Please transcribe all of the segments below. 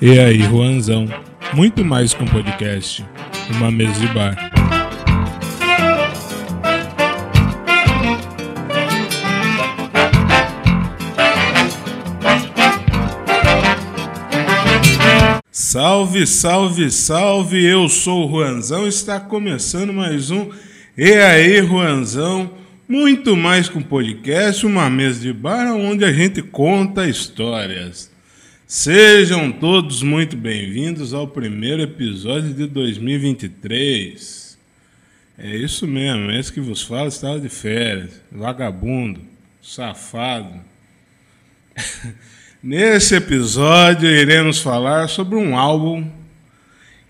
E aí, Juanzão? Muito mais que um podcast, uma mesa de bar. Salve, salve, salve! Eu sou o Juanzão, está começando mais um E aí, Juanzão? Muito mais que um podcast, uma mesa de bar onde a gente conta histórias. Sejam todos muito bem-vindos ao primeiro episódio de 2023. É isso mesmo, esse que vos fala estava de férias, vagabundo, safado. Nesse episódio iremos falar sobre um álbum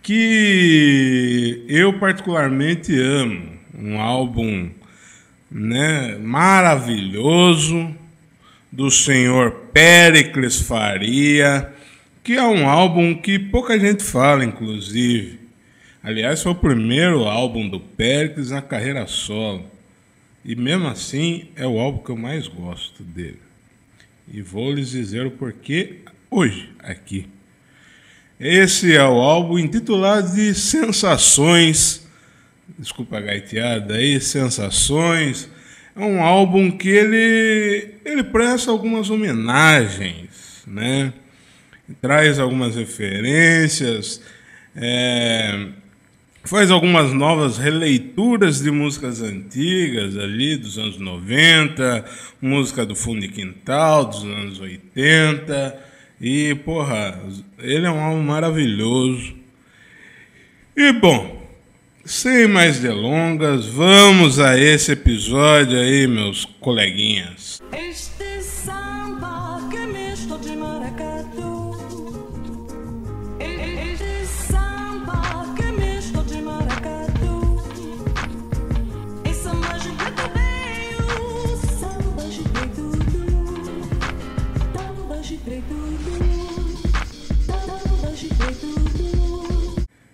que eu particularmente amo, um álbum né, maravilhoso do senhor Pericles Faria, que é um álbum que pouca gente fala, inclusive. Aliás, foi o primeiro álbum do Pericles na carreira solo. E mesmo assim, é o álbum que eu mais gosto dele. E vou lhes dizer o porquê hoje, aqui. Esse é o álbum intitulado de Sensações. Desculpa a gaiteada aí, Sensações é um álbum que ele, ele presta algumas homenagens, né? traz algumas referências, é, faz algumas novas releituras de músicas antigas ali dos anos 90, música do fundo de quintal dos anos 80. E, porra, ele é um álbum maravilhoso. E, bom, sem mais delongas, vamos a esse episódio aí, meus coleguinhas. Este samba que misto de maracatu. Este samba que misto de maracatu. E samba de preto veio, samba de preto, samba de preto, samba de preto.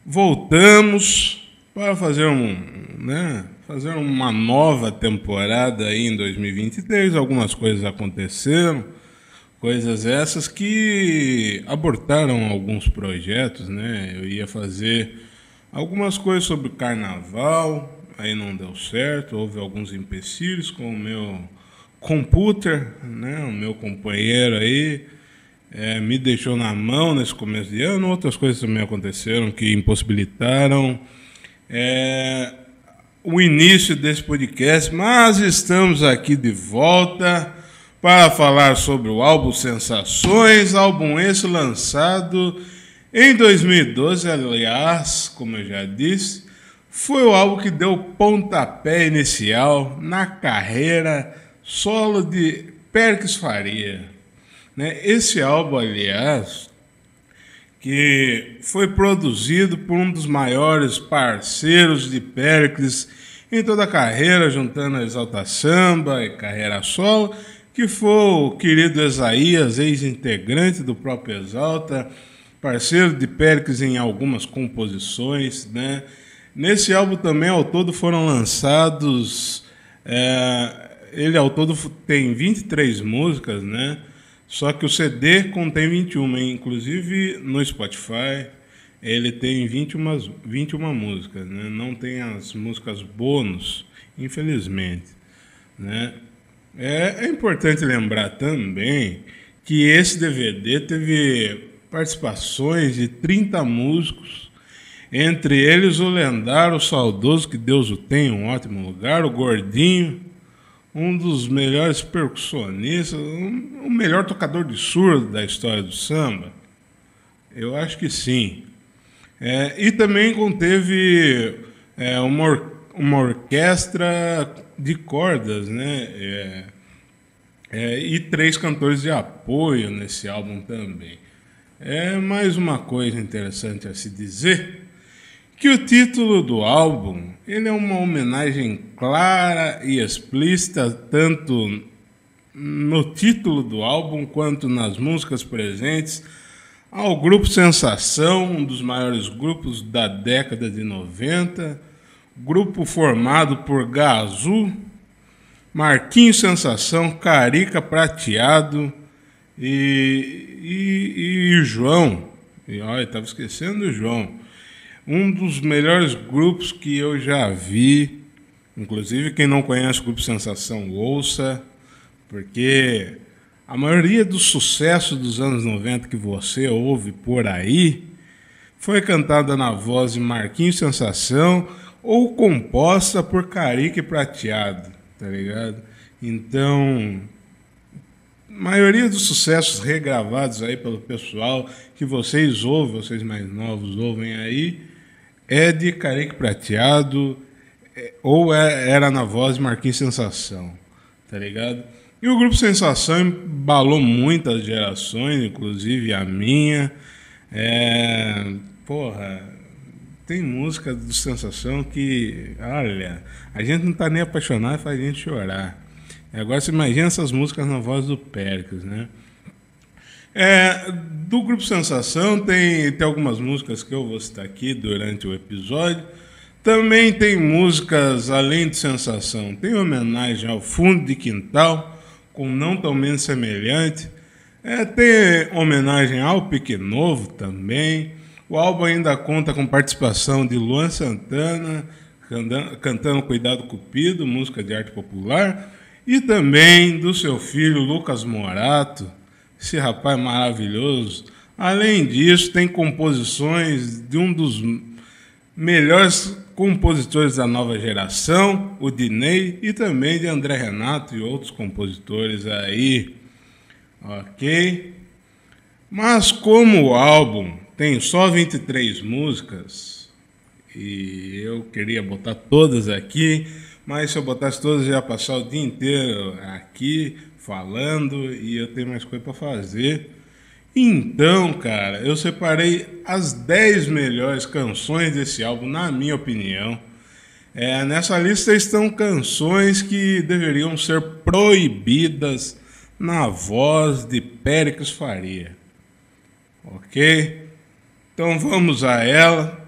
Voltamos para fazer um, né, fazer uma nova temporada aí em 2023. Algumas coisas aconteceram, coisas essas que abortaram alguns projetos, né? Eu ia fazer algumas coisas sobre carnaval, aí não deu certo, houve alguns empecilhos com o meu computer, né, o meu companheiro aí, é, me deixou na mão nesse começo de ano, outras coisas também aconteceram que impossibilitaram é, o início desse podcast, mas estamos aqui de volta para falar sobre o álbum Sensações, álbum esse lançado em 2012, aliás, como eu já disse, foi o álbum que deu pontapé inicial na carreira solo de Perkins Faria. Né? Esse álbum, aliás, que foi produzido por um dos maiores parceiros de Pericles em toda a carreira, juntando a Exalta Samba e carreira solo, que foi o querido Esaías, ex-integrante do próprio Exalta, parceiro de Pericles em algumas composições. Né? Nesse álbum também, ao todo, foram lançados. É, ele ao todo tem 23 músicas, né? Só que o CD contém 21, inclusive no Spotify ele tem 21, 21 músicas, né? não tem as músicas bônus, infelizmente. Né? É, é importante lembrar também que esse DVD teve participações de 30 músicos, entre eles o lendário, o saudoso, que Deus o tenha, um ótimo lugar, o Gordinho, um dos melhores percussionistas, um, o melhor tocador de surdo da história do samba? Eu acho que sim. É, e também conteve é, uma, or uma orquestra de cordas, né? É, é, e três cantores de apoio nesse álbum também. É mais uma coisa interessante a se dizer que o título do álbum ele é uma homenagem clara e explícita tanto no título do álbum quanto nas músicas presentes ao grupo Sensação, um dos maiores grupos da década de 90, grupo formado por Gazu, Marquinhos Sensação, Carica Prateado e, e, e João, E olha, estava esquecendo do João. Um dos melhores grupos que eu já vi. Inclusive, quem não conhece o Grupo Sensação, ouça, porque a maioria do sucesso dos anos 90 que você ouve por aí foi cantada na voz de Marquinhos Sensação ou composta por Carique Prateado, tá ligado? Então, maioria dos sucessos regravados aí pelo pessoal que vocês ouvem, vocês mais novos ouvem aí, é de Carique Prateado é, ou é, era na voz de Marquinhos Sensação, tá ligado? E o grupo Sensação embalou muitas gerações, inclusive a minha. É, porra, tem música do Sensação que, olha, a gente não tá nem apaixonado, faz a gente chorar. Agora você imagina essas músicas na voz do Péricles, né? É, do Grupo Sensação tem, tem algumas músicas que eu vou citar aqui durante o episódio. Também tem músicas além de Sensação. Tem homenagem ao Fundo de Quintal, com Não Tão Menos Semelhante. É, tem homenagem ao Pique Novo também. O álbum ainda conta com participação de Luan Santana, cantando Cuidado Cupido, música de arte popular, e também do seu filho Lucas Morato, esse rapaz maravilhoso. Além disso, tem composições de um dos melhores compositores da nova geração, o Dinei, e também de André Renato e outros compositores aí. Ok? Mas como o álbum tem só 23 músicas e eu queria botar todas aqui, mas se eu botasse todas, eu ia passar o dia inteiro aqui falando e eu tenho mais coisa para fazer. Então, cara, eu separei as 10 melhores canções desse álbum, na minha opinião. É, nessa lista estão canções que deveriam ser proibidas na voz de Péricles Faria. Ok? Então vamos a ela.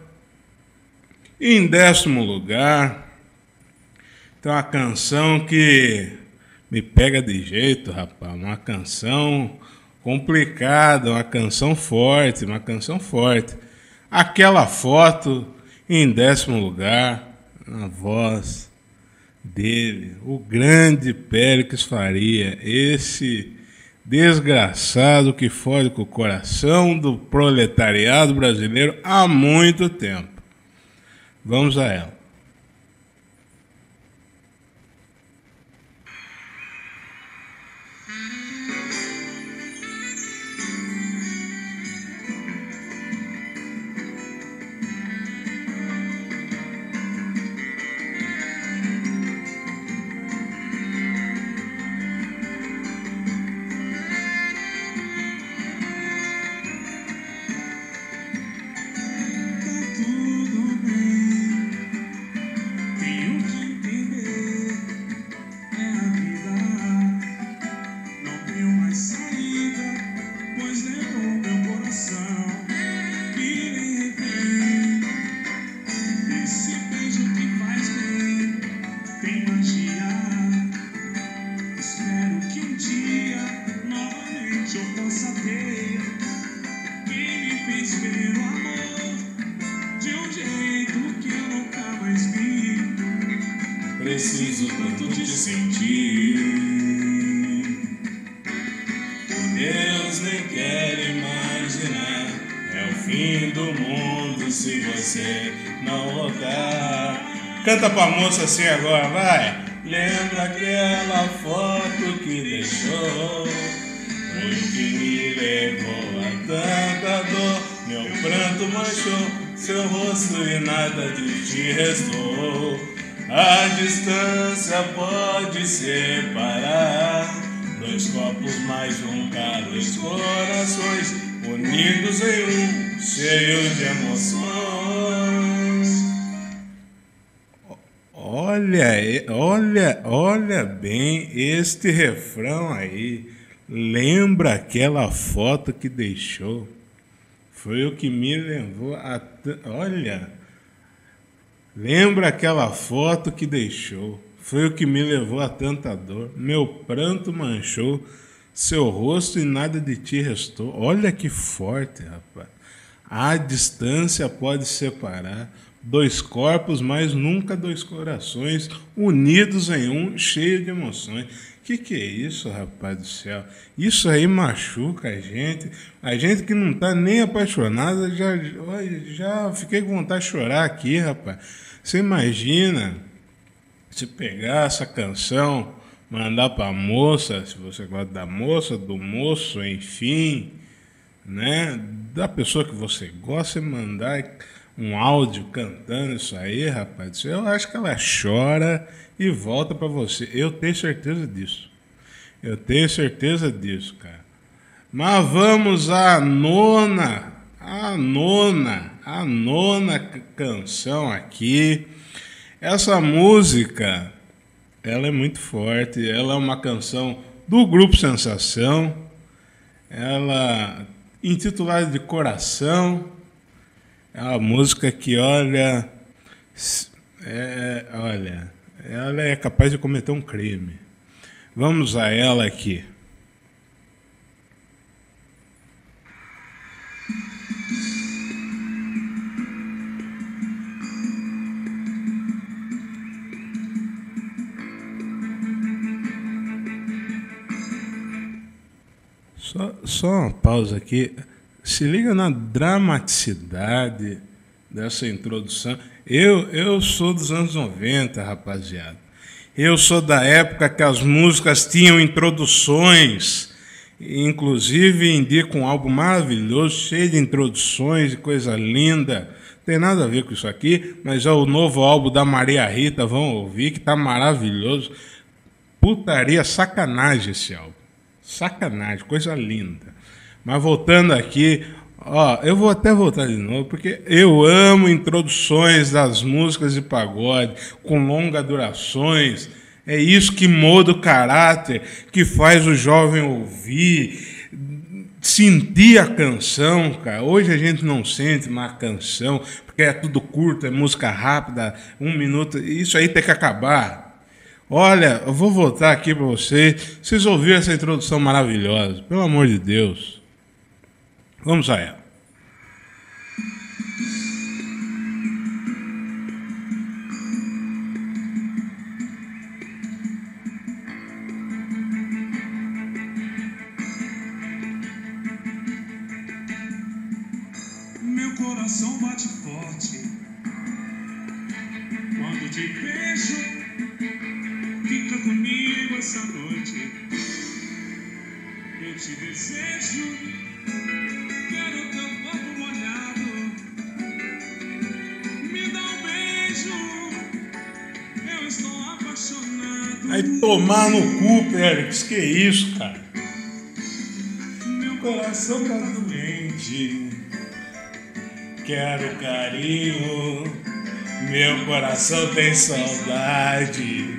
Em décimo lugar, tem uma canção que me pega de jeito, rapaz. Uma canção complicada, uma canção forte, uma canção forte. Aquela foto em décimo lugar, na voz dele, o grande Péricles Faria, esse desgraçado que fode com o coração do proletariado brasileiro há muito tempo. Vamos a ela. Moça assim agora, vai. Lembra aquela foto que deixou? Foi que me levou a tanta dor. Meu pranto manchou seu rosto e nada de ti restou. A distância pode separar dois copos mais juntar dois corações unidos em um, cheio de emoções. Olha, olha, olha bem este refrão aí. Lembra aquela foto que deixou? Foi o que me levou a. Olha, lembra aquela foto que deixou? Foi o que me levou a tanta dor. Meu pranto manchou seu rosto e nada de ti restou. Olha que forte, rapaz. A distância pode separar dois corpos, mas nunca dois corações unidos em um, cheio de emoções. Que que é isso, rapaz do céu? Isso aí machuca a gente. A gente que não tá nem apaixonada, já, já fiquei com vontade de chorar aqui, rapaz. Você imagina se pegar essa canção, mandar para a moça, se você gosta da moça, do moço, enfim, né? Da pessoa que você gosta, mandar um áudio cantando isso aí, rapaz, eu acho que ela chora e volta para você. Eu tenho certeza disso. Eu tenho certeza disso, cara. Mas vamos à nona, a nona, a nona canção aqui. Essa música, ela é muito forte. Ela é uma canção do grupo Sensação. Ela intitulada de Coração. É uma música que, olha, é, olha, ela é capaz de cometer um crime. Vamos a ela aqui. Só, só uma pausa aqui. Se liga na dramaticidade dessa introdução. Eu, eu sou dos anos 90, rapaziada. Eu sou da época que as músicas tinham introduções. Inclusive, indico um álbum maravilhoso, cheio de introduções e coisa linda. Tem nada a ver com isso aqui, mas é o novo álbum da Maria Rita, vão ouvir, que tá maravilhoso. Putaria, sacanagem esse álbum. Sacanagem, coisa linda. Mas voltando aqui, Ó, eu vou até voltar de novo, porque eu amo introduções das músicas de pagode com longas durações. É isso que muda o caráter, que faz o jovem ouvir, sentir a canção, cara. Hoje a gente não sente mais a canção, porque é tudo curto, é música rápida, um minuto. Isso aí tem que acabar. Olha, eu vou voltar aqui para vocês. Vocês ouviram essa introdução maravilhosa, pelo amor de Deus. Vamos a ela. Meu Aí tomar no cu, Pérez, que isso, cara? Meu coração tá doente. Quero carinho. Meu coração tem saudade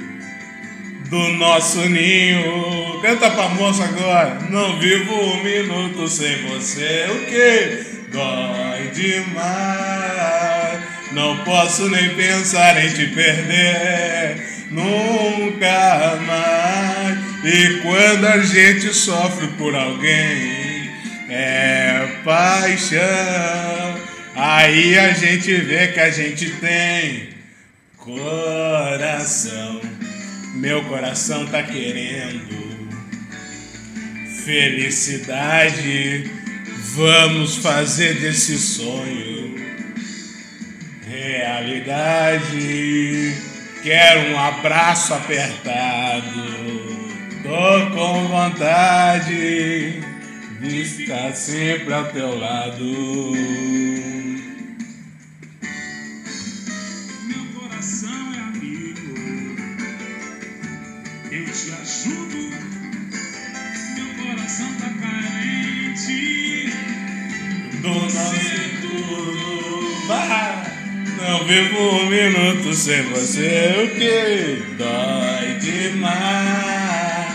do nosso ninho. Canta pra moça agora. Não vivo um minuto sem você. O que? Dói demais. Não posso nem pensar em te perder nunca mais. E quando a gente sofre por alguém, é paixão. Aí a gente vê que a gente tem coração. Meu coração tá querendo felicidade. Vamos fazer desse sonho realidade. Quero um abraço apertado. Tô com vontade de estar sempre ao teu lado. Meu coração é amigo. Eu te ajudo. Meu coração tá carente. Do nosso tudo. Vai. Não vivo um minuto sem você, o que dói demais.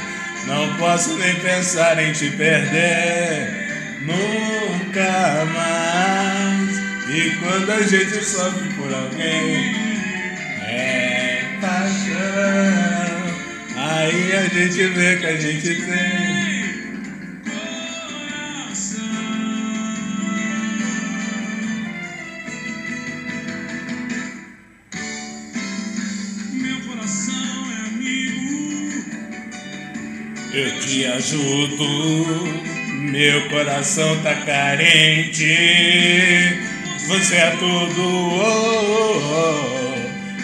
Não posso nem pensar em te perder, nunca mais. E quando a gente sofre por alguém, é paixão. Aí a gente vê que a gente tem. Eu te ajudo. Meu coração tá carente, você é tudo. Oh, oh,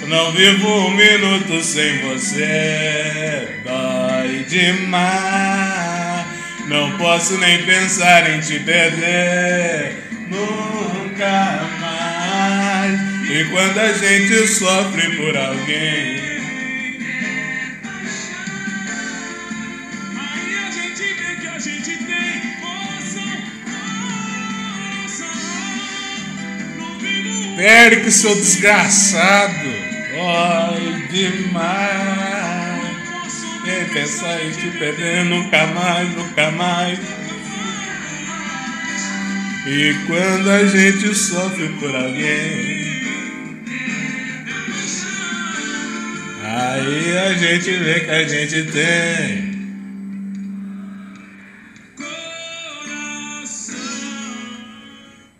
oh. Não vivo um minuto sem você, dói demais. Não posso nem pensar em te perder, nunca mais. E quando a gente sofre por alguém. Pere seu desgraçado, dói demais. Quem pensar em te perder nunca mais, nunca mais. E quando a gente sofre por alguém, aí a gente vê que a gente tem.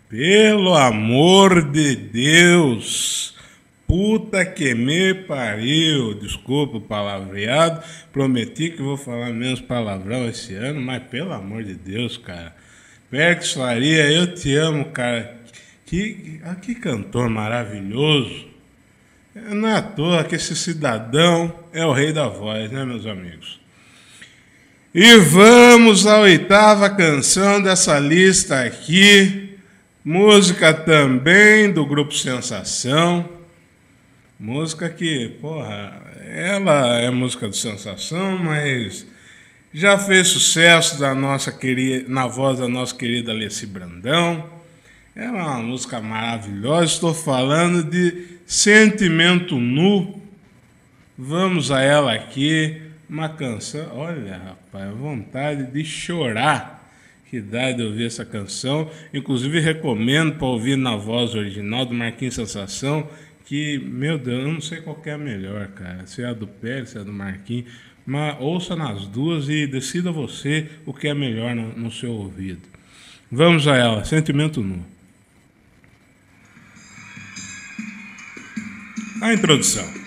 Pelo amor de Deus, puta que me pariu. Desculpa o palavreado, prometi que vou falar menos palavrão esse ano, mas pelo amor de Deus, cara. Perks Faria, eu te amo, cara. Que, ah, que cantor maravilhoso. É, Não é à toa que esse cidadão é o rei da voz, né, meus amigos? E vamos à oitava canção dessa lista aqui. Música também do grupo Sensação. Música que, porra, ela é música do Sensação, mas já fez sucesso da nossa querida, na voz da nossa querida Alessi Brandão. É uma música maravilhosa. Estou falando de Sentimento Nu. Vamos a ela aqui. Uma canção. Olha, rapaz, vontade de chorar. Que dá de ouvir essa canção. Inclusive, recomendo para ouvir na voz original do Marquinhos Sensação. Que, meu Deus, eu não sei qual é a melhor, cara. Se é a do Pérez, se é a do Marquinhos. Mas ouça nas duas e decida você o que é melhor no, no seu ouvido. Vamos a ela, Sentimento Nu. A introdução.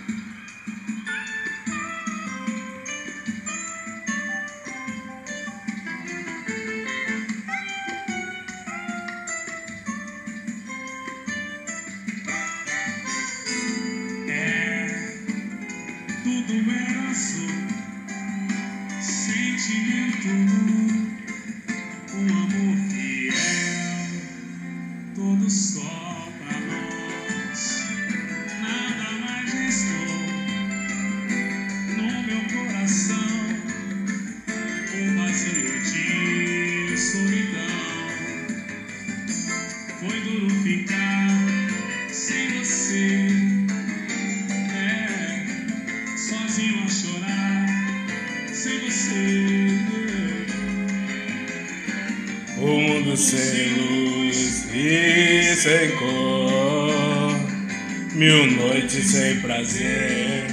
Prazer,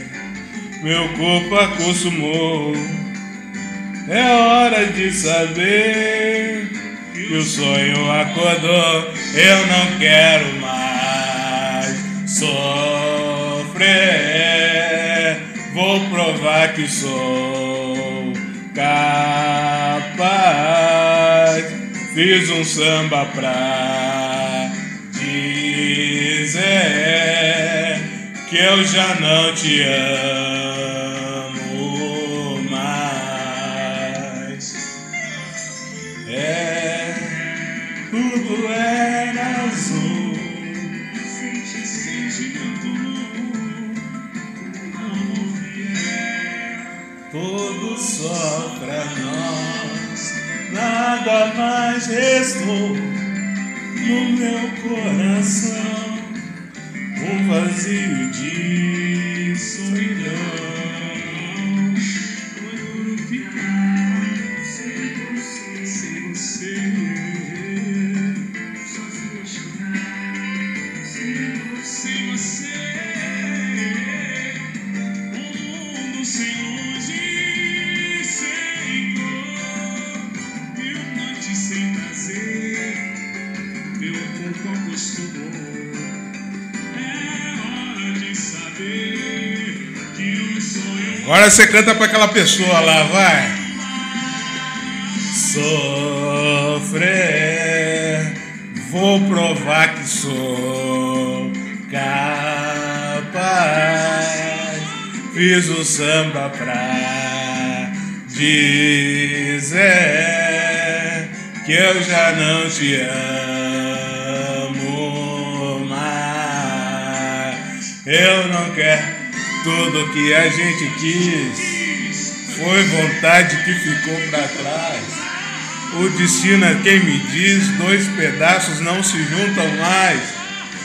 meu corpo acostumou. É hora de saber que o sonho acordou. Eu não quero mais sofrer. Vou provar que sou capaz. Fiz um samba pra eu já não te amo mais. É, tudo era azul. Sentimento amor fiel. Tudo só pra nós, nada mais restou Agora você canta pra aquela pessoa lá, vai. sofrer. Vou provar que sou capaz. Fiz o samba pra dizer que eu já não te amo mais. Eu não quero tudo que a gente quis. Foi vontade que ficou para trás. O destino é quem me diz, dois pedaços não se juntam mais.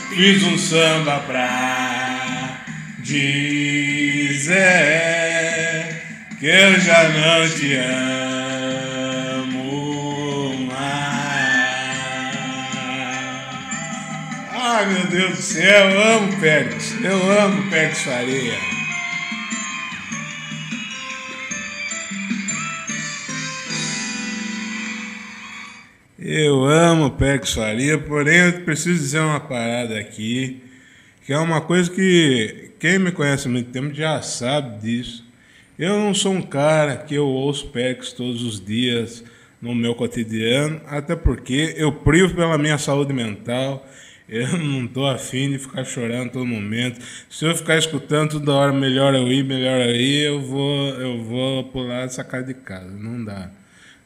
Fiz um samba pra dizer que eu já não te amo Meu Deus do céu, eu amo Pérez, eu amo Pérez Faria. Eu amo Pérez Faria, porém eu preciso dizer uma parada aqui, que é uma coisa que quem me conhece há muito tempo já sabe disso. Eu não sou um cara que eu ouço Pérez todos os dias no meu cotidiano, até porque eu privo pela minha saúde mental. Eu não estou afim de ficar chorando todo momento. Se eu ficar escutando toda hora, melhor eu ir, melhor eu ir, eu vou, eu vou pular essa casa de casa. Não dá.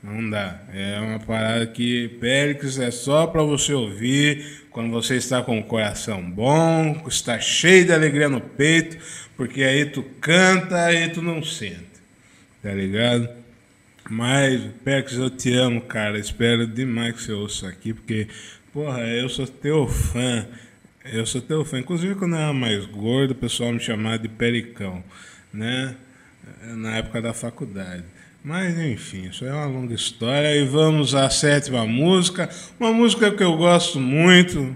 Não dá. É uma parada que Péricles é só para você ouvir quando você está com o coração bom, está cheio de alegria no peito, porque aí tu canta e tu não sente. Tá ligado? Mas, Péricles, eu te amo, cara. Espero demais que você ouça aqui, porque, porra, eu sou teu fã. Eu sou teu fã. Inclusive, quando eu era mais gordo, o pessoal me chamava de Pericão, né? Na época da faculdade. Mas enfim, isso é uma longa história. E vamos à sétima música. Uma música que eu gosto muito.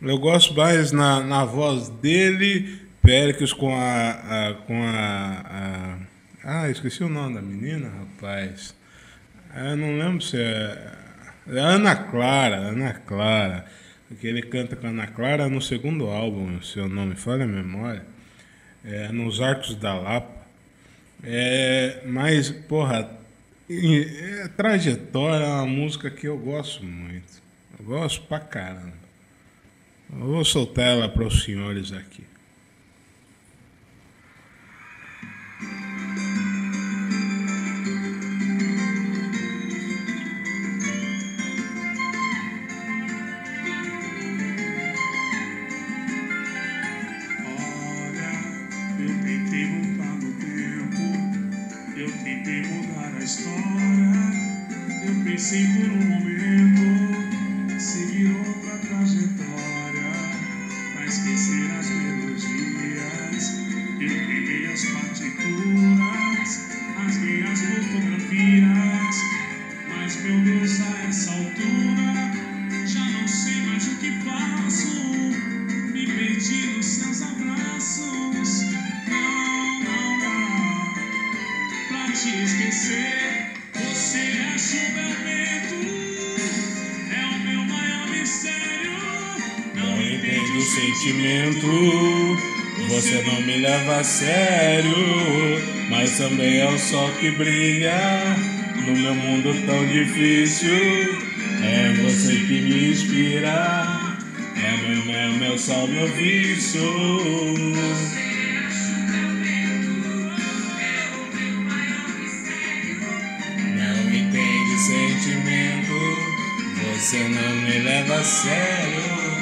Eu gosto mais na, na voz dele, Péricles com a, a com a, a, Ah, esqueci o nome da menina, rapaz. Eu não lembro se é. Ana Clara, Ana Clara. Que ele canta com Ana Clara no segundo álbum, se eu não me falha a memória. É, nos Arcos da Lapa. É, mas, porra, é, trajetória é uma música que eu gosto muito. Eu gosto pra caramba. Eu vou soltar ela para os senhores aqui. Também é o sol que brilha no meu mundo tão difícil. É você que me inspira, é meu, meu, meu sol, meu vício. Não entende sentimento, você não me leva a sério,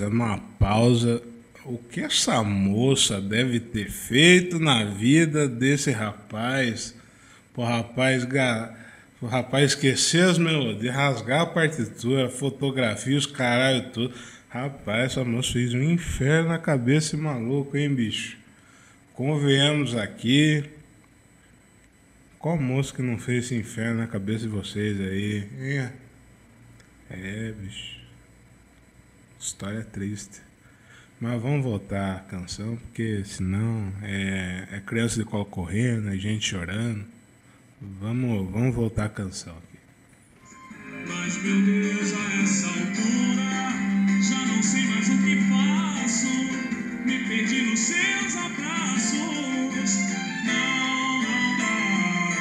fazendo uma pausa. O que essa moça deve ter feito na vida desse rapaz? Pro rapaz, o rapaz esquecer as melodias, rasgar a partitura, fotografia, os caralho tudo. Rapaz, essa moça fez um inferno na cabeça e maluco, hein, bicho? Convenhamos aqui. Qual moço que não fez esse inferno na cabeça de vocês aí? É, é bicho. História triste. Mas vamos voltar à canção, porque senão é, é criança de colo correndo, é gente chorando. Vamos, vamos voltar à canção aqui. Mas meu Deus, a essa altura já não sei mais o que faço. Me perdi nos seus abraços. Não, não dá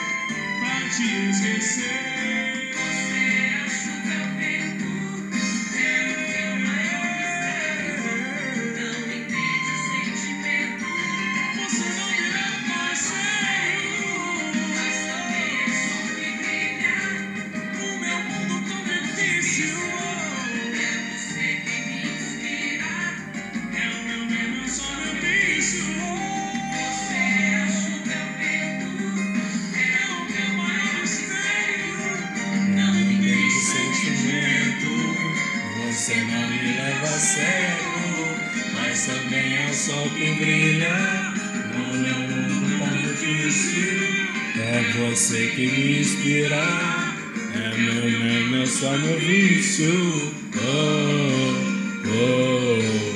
pra te esquecer. Você que me inspira, é meu, meu, meu só meu vício. Oh, oh.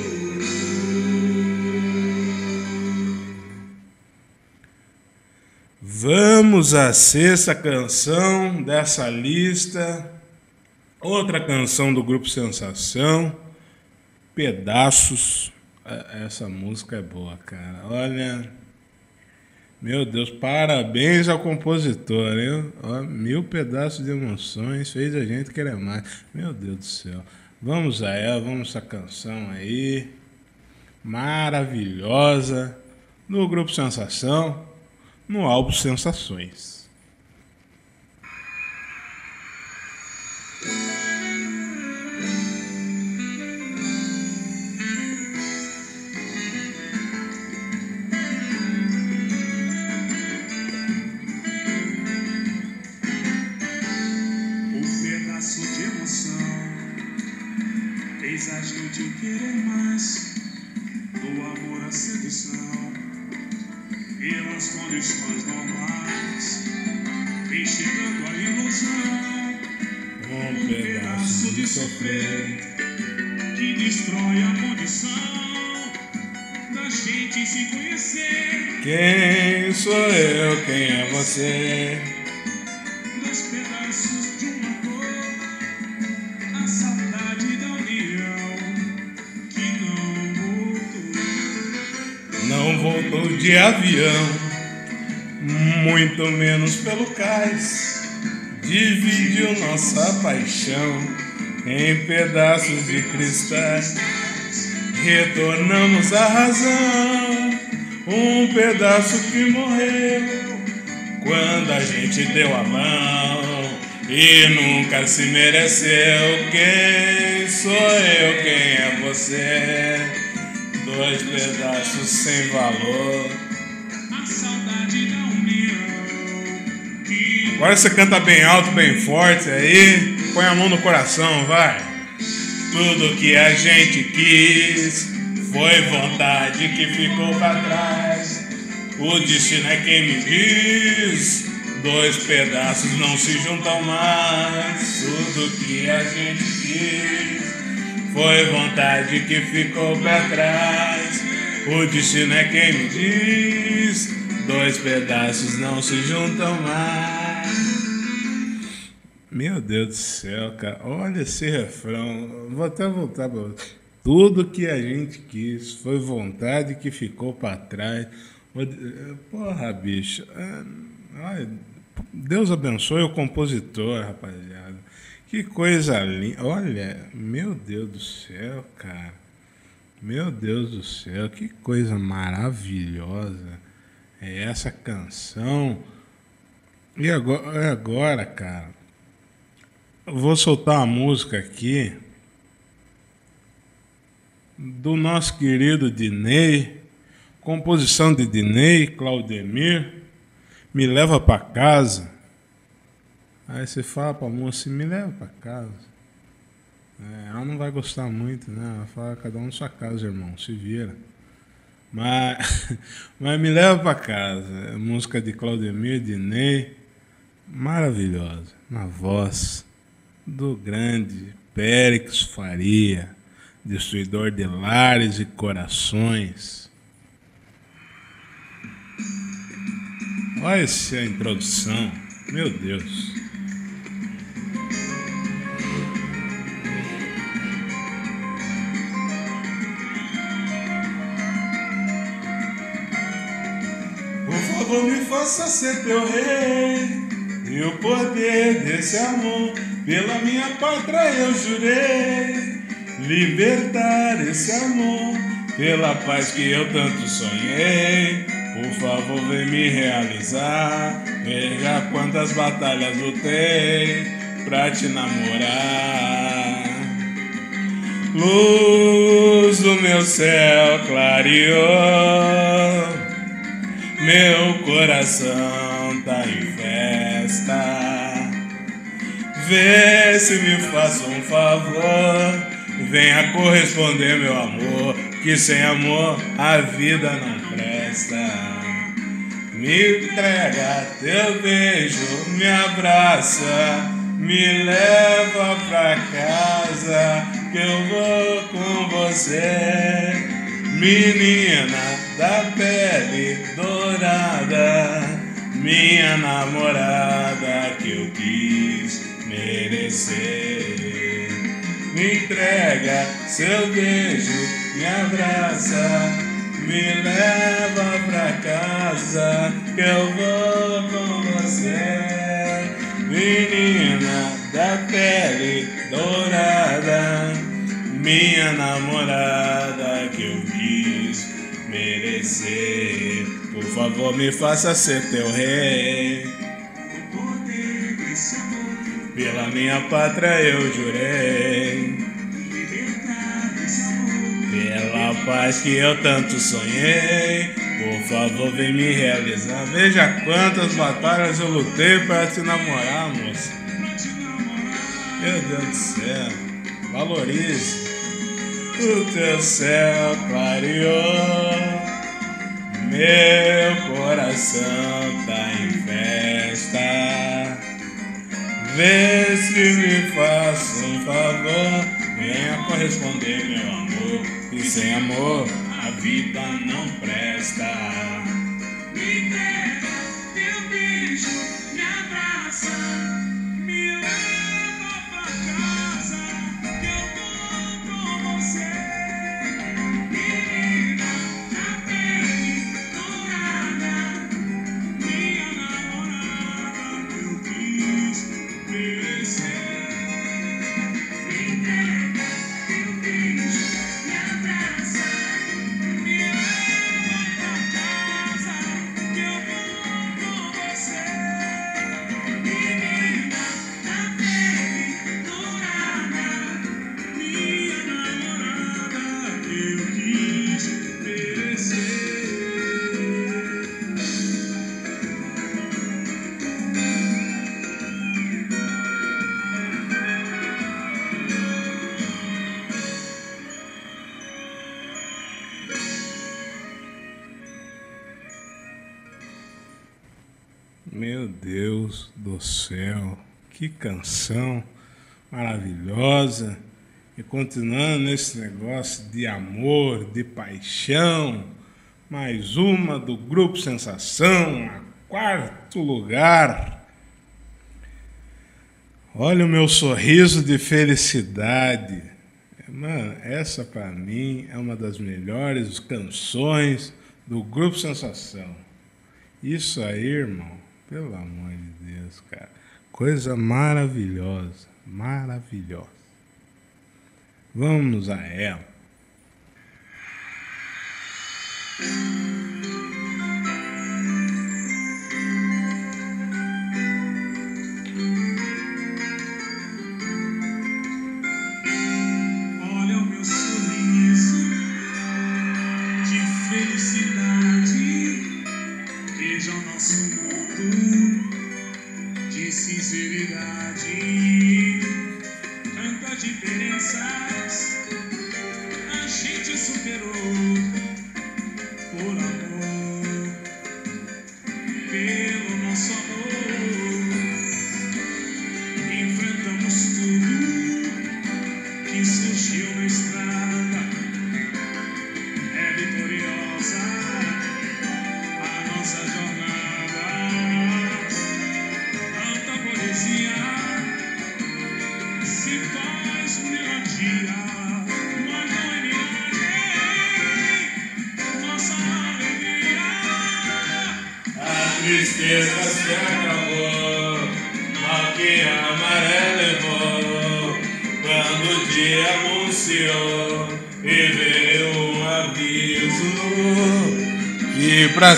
Vamos à sexta canção dessa lista. Outra canção do grupo Sensação, Pedaços. É, Essa música é boa, cara. Olha, meu Deus, parabéns ao compositor, hein? Ó, mil pedaços de emoções, fez a gente querer mais. Meu Deus do céu. Vamos a ela, vamos a essa canção aí, maravilhosa, no grupo Sensação, no álbum Sensações. Sedução pelas condições normais vem chegando a ilusão Um pedaço de sofrer. que destrói a condição da gente se conhecer Quem sou eu? Quem é você? Voltou de avião, muito menos pelo cais. Dividiu nossa paixão em pedaços de cristais. Retornamos à razão, um pedaço que morreu quando a gente deu a mão e nunca se mereceu. Quem sou eu? Quem é você? Dois pedaços sem valor. a saudade da união Agora você canta bem alto, bem forte aí. Põe a mão no coração, vai. Tudo que a gente quis foi vontade que ficou pra trás. O destino é quem me diz. Dois pedaços não se juntam mais. Tudo que a gente quis foi vontade que ficou pra trás. O destino é quem me diz. Dois pedaços não se juntam mais. Meu Deus do céu, cara. Olha esse refrão. Vou até voltar para Tudo que a gente quis foi vontade que ficou para trás. Porra, bicho. É, Deus abençoe o compositor, rapaziada. Que coisa linda. Olha, meu Deus do céu, cara. Meu Deus do céu, que coisa maravilhosa é essa canção. E agora, agora cara, eu vou soltar uma música aqui do nosso querido Dinei, composição de Dinei, Claudemir, Me Leva para Casa. Aí você fala para a moça, me leva para casa. É, ela não vai gostar muito, né? Ela fala, cada um na sua casa, irmão, se vira. Mas, mas me leva para casa. É música de Claudemir Diney, maravilhosa, na voz do grande Périx Faria, destruidor de lares e corações. Olha essa introdução, meu Deus. Por me faça ser teu rei. E o poder desse amor, pela minha pátria eu jurei. Libertar esse amor, pela paz que eu tanto sonhei. Por favor, vem me realizar. Veja quantas batalhas lutei pra te namorar. Luz do meu céu clareou. Meu coração tá em festa. Vê se me faça um favor. Venha corresponder, meu amor. Que sem amor a vida não presta. Me entrega teu beijo, me abraça, me leva pra casa. Que eu vou com você. Menina da pele dourada, minha namorada que eu quis merecer. Me entrega seu beijo, me abraça, me leva pra casa que eu vou com você. Menina da pele dourada, minha namorada merecer. Por favor, me faça ser teu rei. Pela minha pátria eu jurei. Pela paz que eu tanto sonhei. Por favor, vem me realizar. Veja quantas batalhas eu lutei para te namorar, moça. Meu Deus do céu. Valorize. O teu céu clareou. Meu coração tá em festa. Vê se me faça um favor, venha corresponder, meu amor. E sem amor a vida não presta. Me entrega teu beijo, me abraça, me leva canção maravilhosa. E continuando nesse negócio de amor, de paixão, mais uma do Grupo Sensação, a quarto lugar. Olha o meu sorriso de felicidade. Mano, essa para mim é uma das melhores canções do Grupo Sensação. Isso aí, irmão, pelo amor de Deus, cara. Coisa maravilhosa, maravilhosa. Vamos a ela.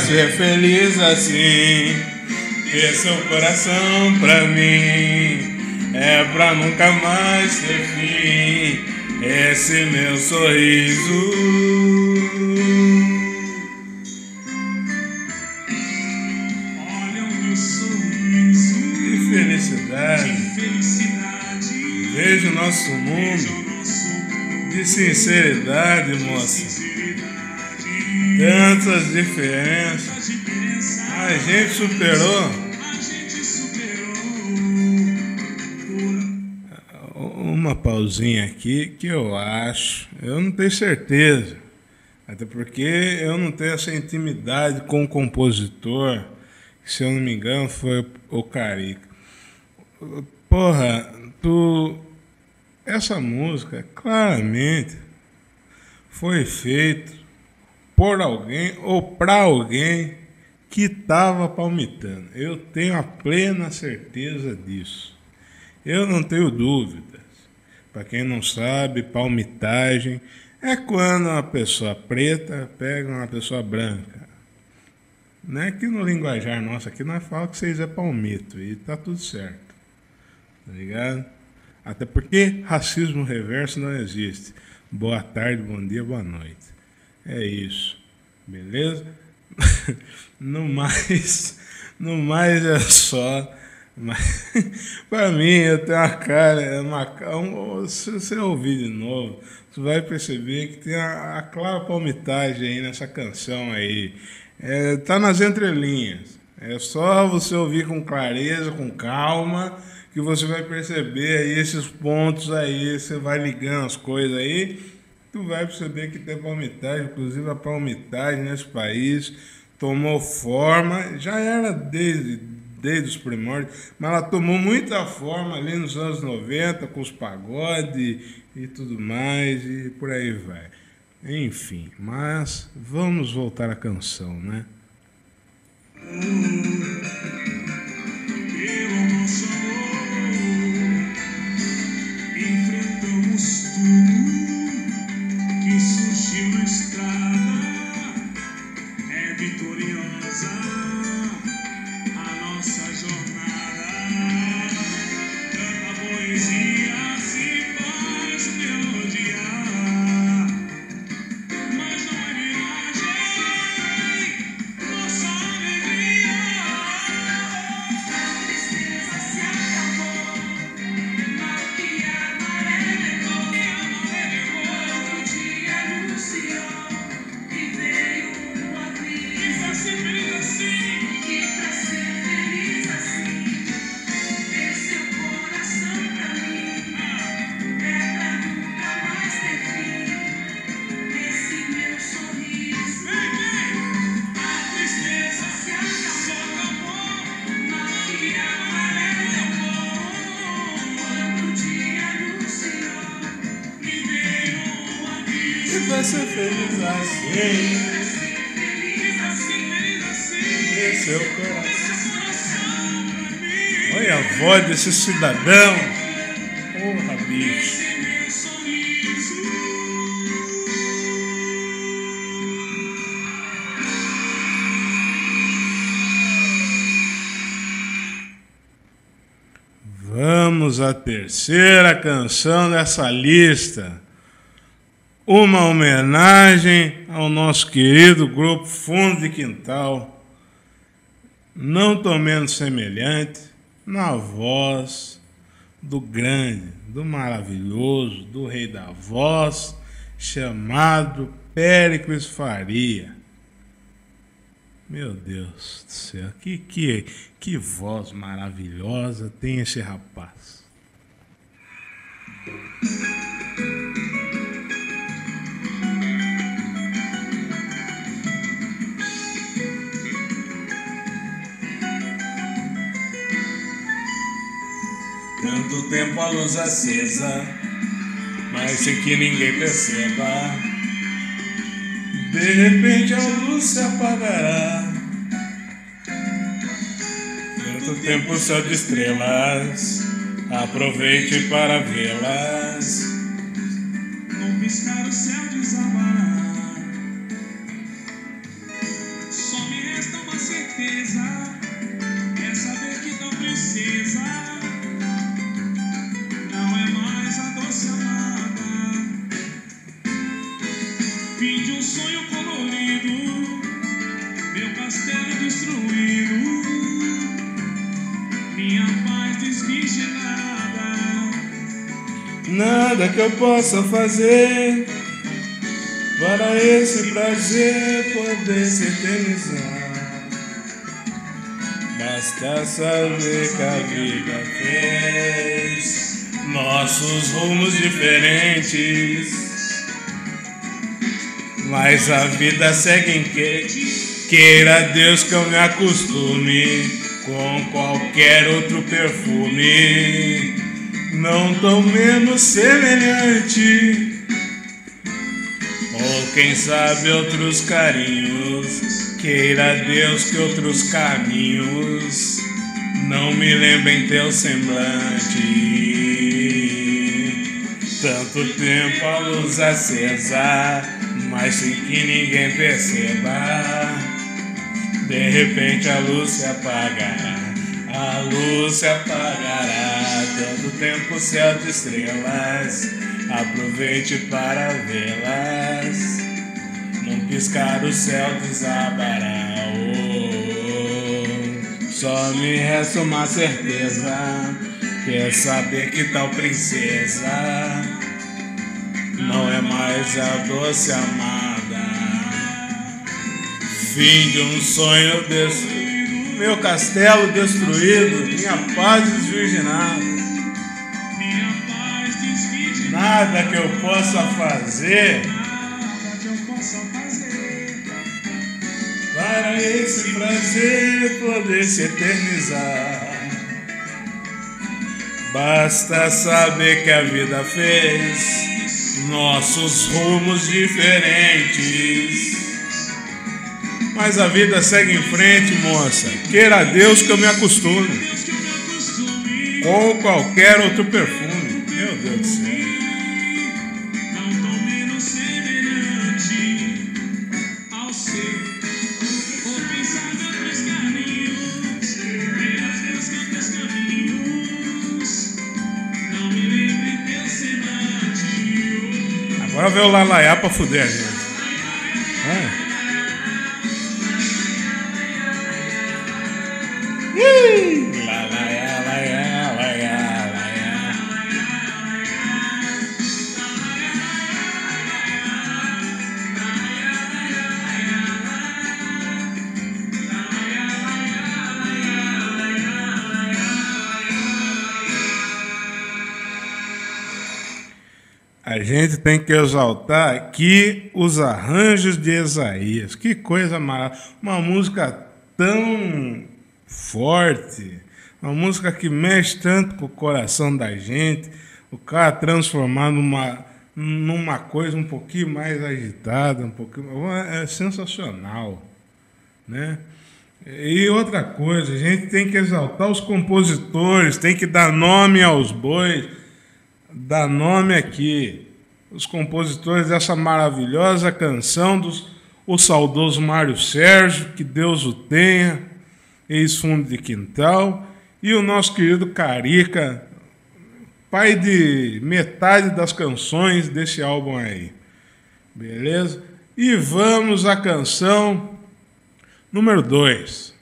Ser feliz assim, ter seu coração pra mim é pra nunca mais ter fim esse meu sorriso. Olha o meu sorriso Que felicidade! de felicidade. Vejo o nosso Veja mundo o nosso mundo de sinceridade, de moça. Tantas diferenças. A gente superou. Uma pausinha aqui que eu acho, eu não tenho certeza. Até porque eu não tenho essa intimidade com o compositor, que, se eu não me engano foi o Carica. Porra, tu. Essa música claramente foi feita por alguém ou para alguém que estava palmitando. Eu tenho a plena certeza disso. Eu não tenho dúvidas. Para quem não sabe, palmitagem é quando uma pessoa preta pega uma pessoa branca. Não é que no linguajar nosso aqui nós falamos que vocês é palmito e tá tudo certo. Tá ligado? Até porque racismo reverso não existe. Boa tarde, bom dia, boa noite. É isso. Beleza? No mais, no mais é só. Mas, para mim, eu tenho uma cara, é uma, um, se você ouvir de novo, você vai perceber que tem a, a clara palmitagem aí nessa canção aí. É, tá nas entrelinhas. É só você ouvir com clareza, com calma, que você vai perceber aí esses pontos aí, você vai ligando as coisas aí, tu vai perceber que tem palmitagem, inclusive a palmitagem nesse país tomou forma, já era desde, desde os primórdios, mas ela tomou muita forma ali nos anos 90, com os pagodes e tudo mais, e por aí vai. Enfim, mas vamos voltar à canção, né? sun. Desse cidadão. Porra, bicho. Esse. Vamos à terceira canção dessa lista. Uma homenagem ao nosso querido grupo Fundo de Quintal. Não tão menos semelhante, na voz do grande, do maravilhoso, do rei da voz, chamado Péricles Faria. Meu Deus do céu, que, que, que voz maravilhosa tem esse rapaz. Tanto tempo a luz acesa, mas sem que ninguém perceba. De repente a luz se apagará. Tanto tempo céu de estrelas, aproveite para vê-las. Não piscar o céu desabará. Só me resta uma certeza. É saber que não é mais a doce amada. Fim de um sonho colorido. Meu castelo destruído. Minha paz desvirginada. Nada que eu possa fazer para esse prazer poder se eternizar. Basta saber que a vida fez nossos rumos diferentes. Mas a vida segue em que queira Deus que eu me acostume com qualquer outro perfume, não tão menos semelhante. Ou quem sabe outros carinhos, queira Deus que outros caminhos não me lembrem teu semblante. Tanto tempo a luz acesa, mas sem que ninguém perceba. De repente a luz se apagará, a luz se apagará. Tanto tempo céu de estrelas, aproveite para vê-las. Num piscar o céu desabará. Oh, só me resta uma certeza, que é saber que tal princesa não é mais a doce amada. Fim de um sonho destruído, meu castelo destruído. Minha paz desvirginada. Nada que eu possa fazer para esse prazer poder se eternizar. Basta saber que a vida fez nossos rumos diferentes. Mas a vida segue em frente, moça. Queira Deus que eu me acostume com qualquer outro perfume. Meu Deus do céu. Agora veio o Lalaiá pra fuder, gente. Vai. A gente tem que exaltar aqui os arranjos de Isaías. Que coisa maravilhosa. Uma música tão forte, uma música que mexe tanto com o coração da gente, o cara transformar numa, numa coisa um pouquinho mais agitada, um pouquinho. É sensacional. Né? E outra coisa, a gente tem que exaltar os compositores, tem que dar nome aos bois, dar nome aqui, os compositores dessa maravilhosa canção dos o saudoso Mário Sérgio, que Deus o tenha, ex-fundo de quintal, e o nosso querido Carica, pai de metade das canções desse álbum aí. Beleza? E vamos à canção número 2.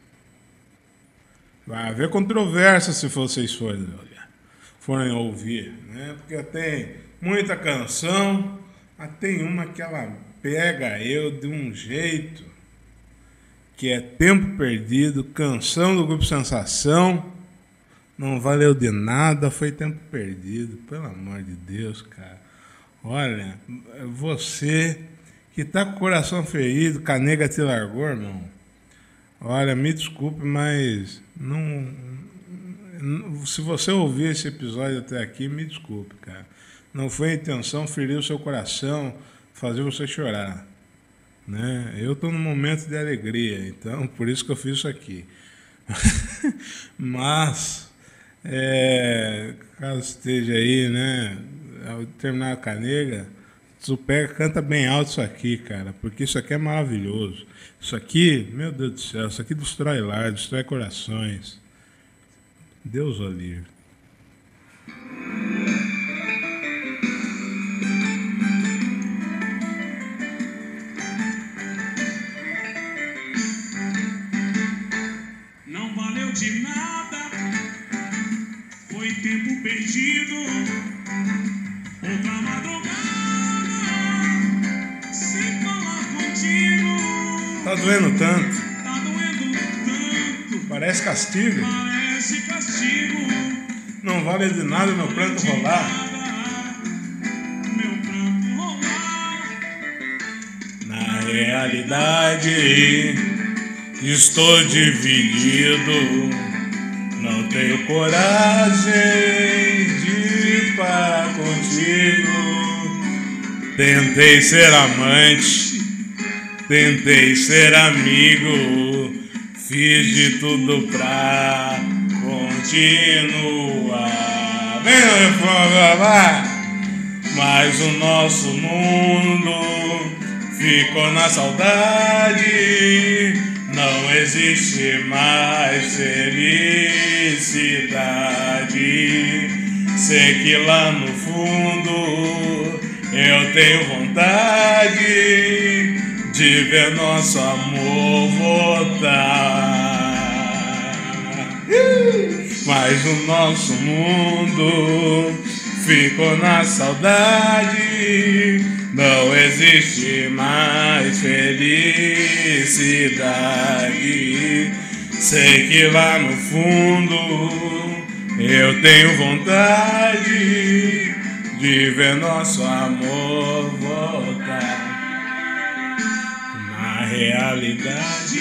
Vai haver controvérsia se vocês forem olhar, forem ouvir, né? Porque tem muita canção, mas tem uma que ela pega eu de um jeito que é Tempo Perdido, canção do grupo Sensação. Não valeu de nada, foi tempo perdido, pelo amor de Deus, cara. Olha, você que tá com o coração ferido, que a nega te largou, irmão. Olha, me desculpe, mas não, Se você ouvir esse episódio até aqui, me desculpe, cara. Não foi a intenção ferir o seu coração, fazer você chorar. Né? Eu estou num momento de alegria, então por isso que eu fiz isso aqui. Mas, é, caso esteja aí, né, ao terminar a canega, tu pega, canta bem alto isso aqui, cara, porque isso aqui é maravilhoso. Isso aqui, meu Deus do céu, isso aqui destrói lar, destrói corações. Deus o livre. Tempo perdido. Outra madrugada, sem falar contigo. Tá doendo tanto, Tá doendo tanto, parece castigo. parece castigo. Não vale de nada meu pranto rolar. Meu pranto rolar. Na realidade, estou dividido. Não tenho coragem de parar contigo. Tentei ser amante, tentei ser amigo. Fiz de tudo pra continuar. Vem, refrão, vai! Mas o nosso mundo ficou na saudade. Não existe mais felicidade. Sei que lá no fundo eu tenho vontade de ver nosso amor voltar. Mas o nosso mundo ficou na saudade. Não existe mais felicidade. Sei que lá no fundo eu tenho vontade de ver nosso amor voltar. Na realidade,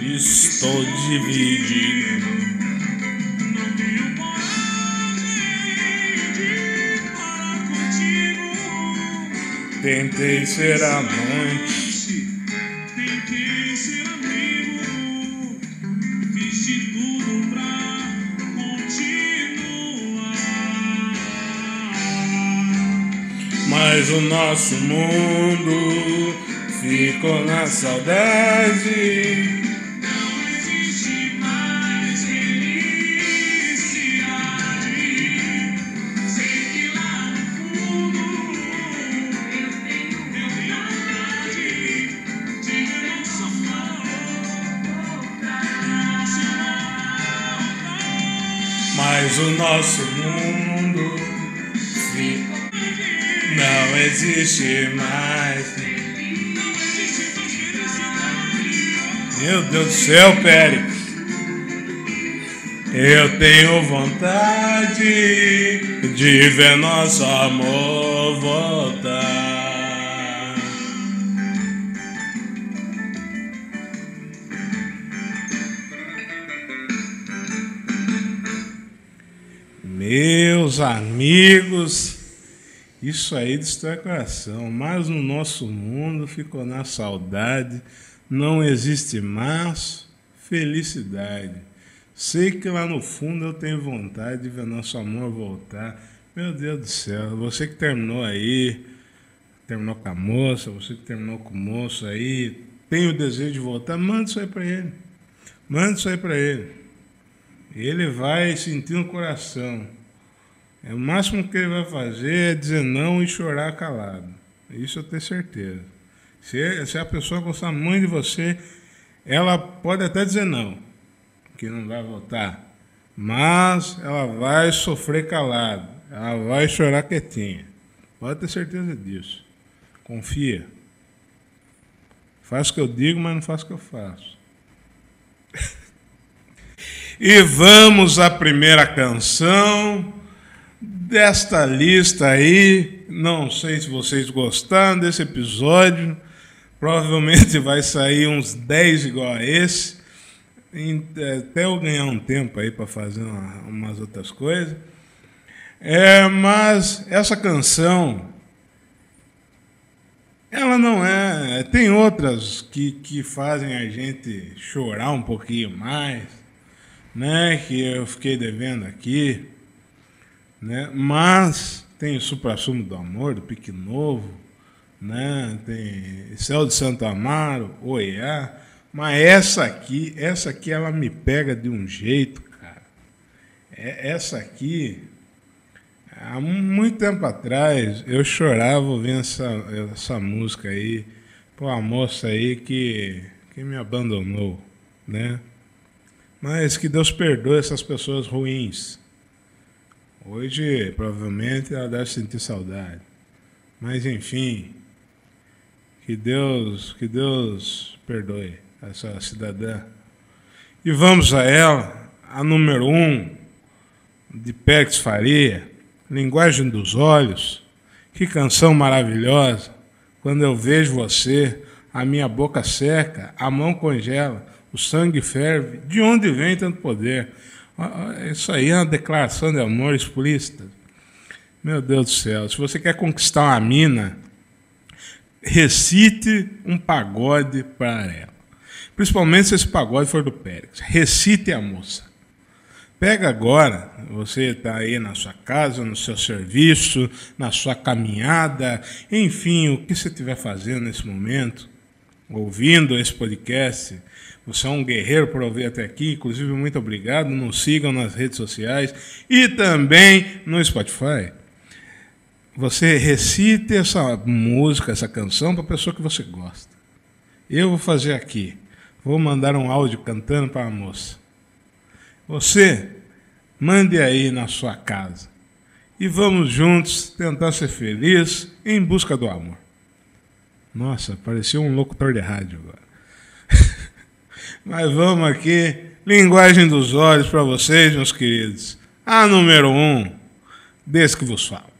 estou dividido. Tentei ser amante, Tentei ser amigo, fiz de tudo pra continuar. mas o nosso mundo ficou na saudade. Mas o nosso mundo não existe mais. Meu Deus do céu, Pérez. Eu tenho vontade de ver nosso amor voltar. Meus amigos, isso aí destrói coração. Mas no nosso mundo ficou na saudade, não existe mais felicidade. Sei que lá no fundo eu tenho vontade de ver nosso amor voltar. Meu Deus do céu, você que terminou aí, terminou com a moça, você que terminou com o moço aí, tem o desejo de voltar, manda isso aí para ele. Manda isso aí para ele. Ele vai sentir no coração. É o máximo que ele vai fazer é dizer não e chorar calado. Isso eu tenho certeza. Se, se a pessoa gostar muito de você, ela pode até dizer não, que não vai voltar. Mas ela vai sofrer calado. Ela vai chorar quietinha. Pode ter certeza disso. Confia. Faz o que eu digo, mas não faz o que eu faço. E vamos à primeira canção desta lista aí. Não sei se vocês gostaram desse episódio. Provavelmente vai sair uns 10 igual a esse. em- até eu ganhar um tempo aí para fazer uma- umas outras coisas. É, mas essa canção, ela não é. Tem outras que, que fazem a gente chorar um pouquinho mais, né? Que eu fiquei devendo aqui, né? Mas tem o Supra-Sumo do Amor, do Pique Novo, né? Tem Céu de Santo Amaro, Oiá. Mas essa aqui, essa aqui ela me pega de um jeito, cara. É- Essa aqui, há mu- muito tempo atrás, eu chorava ouvindo essa, essa música aí, por uma moça aí que, que me abandonou, né? Mas que Deus perdoe essas pessoas ruins. Hoje, provavelmente, ela deve sentir saudade. Mas, enfim, que Deus, que Deus perdoe essa cidadã. E vamos a ela, a número um, de Pérez Faria, Linguagem dos Olhos. Que canção maravilhosa. Quando eu vejo você, a minha boca seca, a mão congela, o sangue ferve. De onde vem tanto poder? Ó, ó, Isso aí é uma declaração de amor explícita. Meu Deus do céu, se você quer conquistar uma mina, recite um pagode para ela. Principalmente se esse pagode for do Pérez. Recite a moça. Pega agora, você está aí na sua casa, no seu serviço, na sua caminhada, enfim, o que você estiver fazendo nesse momento, ouvindo esse podcast. Você é um guerreiro por ouvir até aqui, inclusive muito obrigado. Nos sigam nas redes sociais e também no Spotify. Você recite essa música, essa canção para a pessoa que você gosta. Eu vou fazer aqui. Vou mandar um áudio cantando para a moça. Você mande aí na sua casa. E vamos juntos tentar ser felizes em busca do amor. Nossa, parecia um locutor de rádio agora. Mas vamos aqui. Linguagem dos olhos para vocês, meus queridos. A número um, desse que vos falo.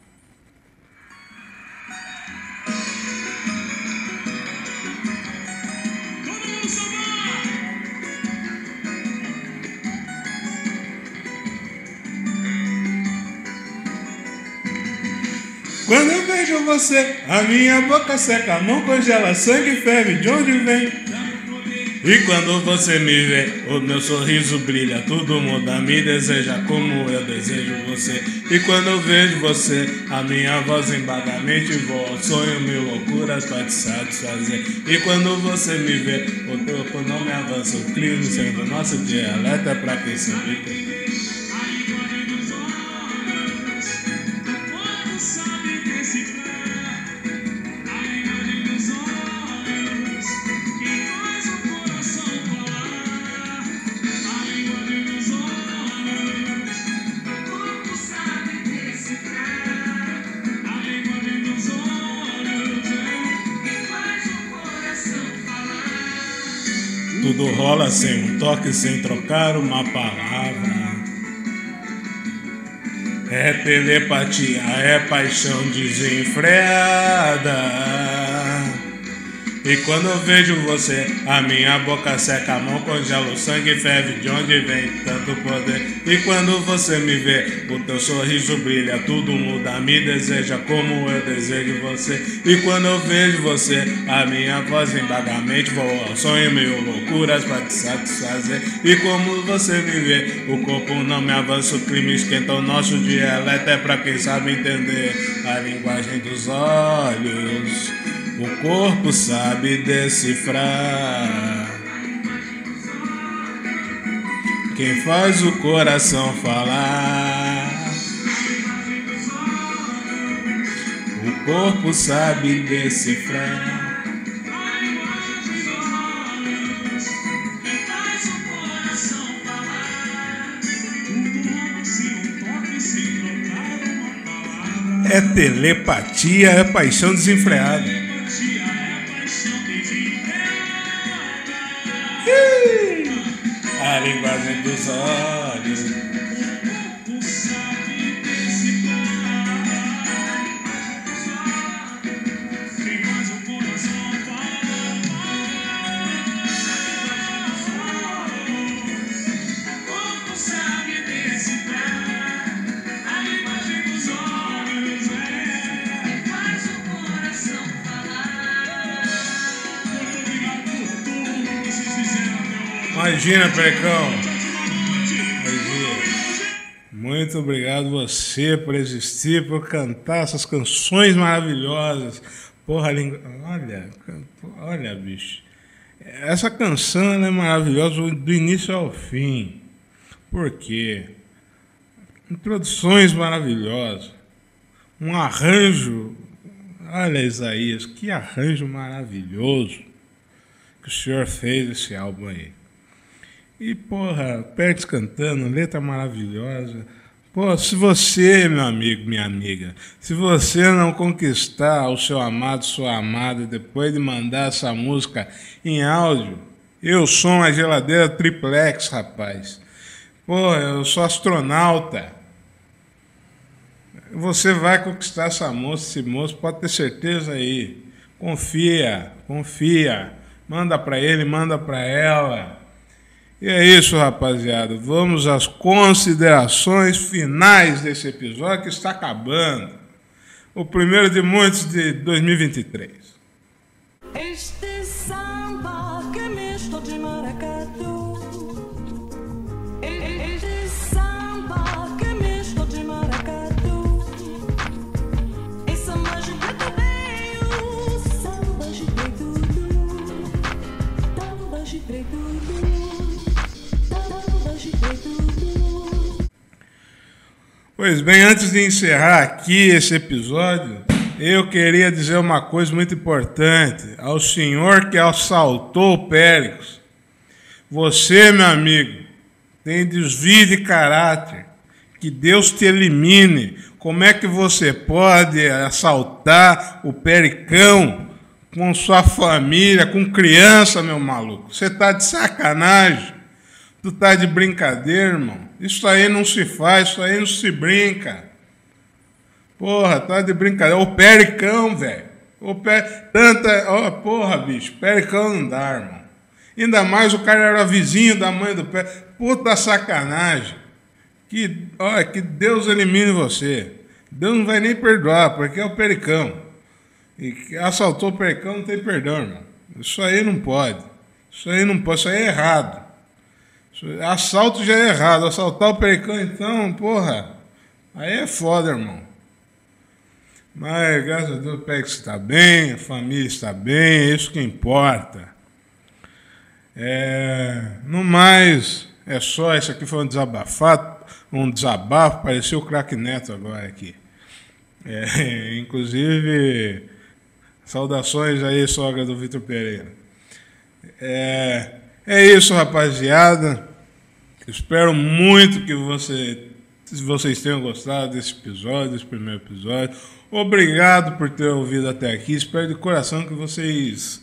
Quando eu vejo você, a minha boca seca, a mão congela, sangue ferve, de onde vem? E quando você me vê, o meu sorriso brilha, tudo muda, me deseja como eu desejo você. E quando eu vejo você, a minha voz embagadamente voa, sonho mil loucuras pra te satisfazer. E quando você me vê, o teu não me avança, o clima sendo nosso dialeto é pra quem sabe ter. Tudo rola sem um toque, sem trocar uma palavra. É telepatia, é paixão desenfreada. E quando eu vejo você, a minha boca seca, a mão congela, o sangue ferve, de onde vem tanto poder? E quando você me vê, o teu sorriso brilha, tudo muda, me deseja como eu desejo você. E quando eu vejo você, a minha voz embargamente voa, sonho mil loucuras pra te satisfazer. E como você me vê, o corpo não me avança, o clima esquenta, o nosso dialeto é pra quem sabe entender a linguagem dos olhos. O corpo sabe decifrar. Quem faz o coração falar. O corpo sabe decifrar. É telepatia, é paixão desenfreada. Linguagem dos olhos. Pericão. Imagina. Muito obrigado você por existir, por cantar essas canções maravilhosas. Porra, língua. Olha, olha, bicho. Essa canção é maravilhosa do início ao fim. Por quê? Introduções maravilhosas. Um arranjo. Olha, Isaías, que arranjo maravilhoso que o senhor fez esse álbum aí. E, porra, Perks cantando, letra maravilhosa. Pô, se você, meu amigo, minha amiga, se você não conquistar o seu amado, sua amada, depois de mandar essa música em áudio, eu sou uma geladeira triplex, rapaz. Pô, eu sou astronauta. Você vai conquistar essa moça, esse moço, pode ter certeza aí. Confia, confia. Manda para ele, manda para ela. E é isso, rapaziada. Vamos às considerações finais desse episódio que está acabando. O primeiro de muitos de 2023. Este Pois bem, antes de encerrar aqui esse episódio, eu queria dizer uma coisa muito importante ao senhor que assaltou o Péricles. Você, meu amigo, tem desvio de caráter. Que Deus te elimine. Como é que você pode assaltar o Pericão com sua família, com criança, meu maluco? Você tá de sacanagem. Tu tá de brincadeira, irmão. Isso aí não se faz, isso aí não se brinca. Porra, tá de brincadeira. O pericão, velho. O per... Tanta. Ó, porra, bicho. Pericão não dá, irmão. Ainda mais o cara era vizinho da mãe do pé. Puta sacanagem. Que, olha, que Deus elimine você. Deus não vai nem perdoar, porque é o pericão. E que assaltou o pericão não tem perdão, irmão. Isso aí não pode. Isso aí não pode. Isso aí é errado. Assalto já é errado. Assaltar o pericão, então, porra. Aí é foda, irmão. Mas, graças a Deus, o Pex está bem, a família está bem, é isso que importa. É, no mais, é só, isso aqui foi um desabafado, um desabafo, pareceu o craque Neto agora aqui. É, inclusive, saudações aí, sogra do Vitor Pereira. É, é isso, rapaziada. Espero muito que você, vocês tenham gostado desse episódio, desse primeiro episódio. Obrigado por ter ouvido até aqui. Espero de coração que vocês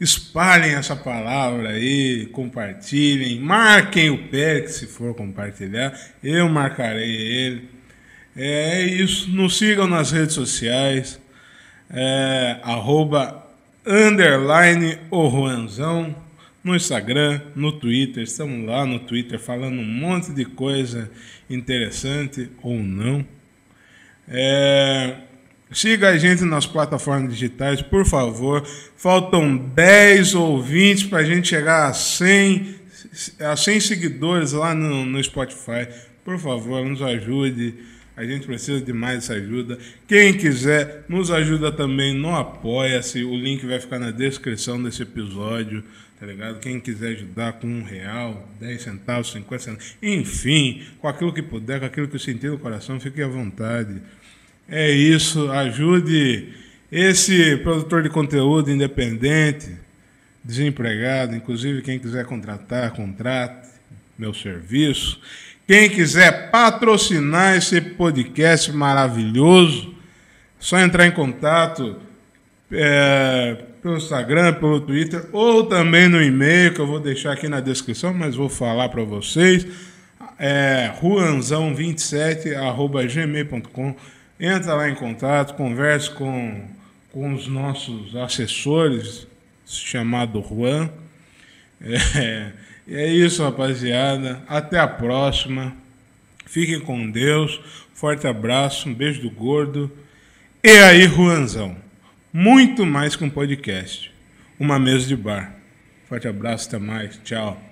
espalhem essa palavra aí, compartilhem, marquem o Pérez se for compartilhar. Eu marcarei ele. É isso. Nos sigam nas redes sociais. É, arroba underline o Juanzão no Instagram, no Twitter. Estamos lá no Twitter falando um monte de coisa interessante ou não. É, siga a gente nas plataformas digitais, por favor. Faltam 10 ouvintes para a gente chegar a 100, a 100 seguidores lá no, no Spotify. Por favor, nos ajude. A gente precisa de mais essa ajuda. Quem quiser, nos ajuda também no Apoia-se. O link vai ficar na descrição desse episódio, tá ligado? Quem quiser ajudar com um real, 10 centavos, 50 centavos, enfim, com aquilo que puder, com aquilo que sentir no coração, fique à vontade. É isso, ajude esse produtor de conteúdo independente, desempregado, inclusive quem quiser contratar, contrate meu serviço. Quem quiser patrocinar esse podcast maravilhoso, só entrar em contato é, pelo Instagram, pelo Twitter ou também no e-mail que eu vou deixar aqui na descrição, mas vou falar para vocês. É ruanzão27@gmail.com. Entra lá em contato, converse com, com os nossos assessores, chamado Juan. É, é isso, rapaziada. Até a próxima. Fiquem com Deus. Forte abraço, um beijo do gordo. E aí, Juanzão. Muito mais que um podcast. Uma mesa de bar. Forte abraço, até mais. Tchau.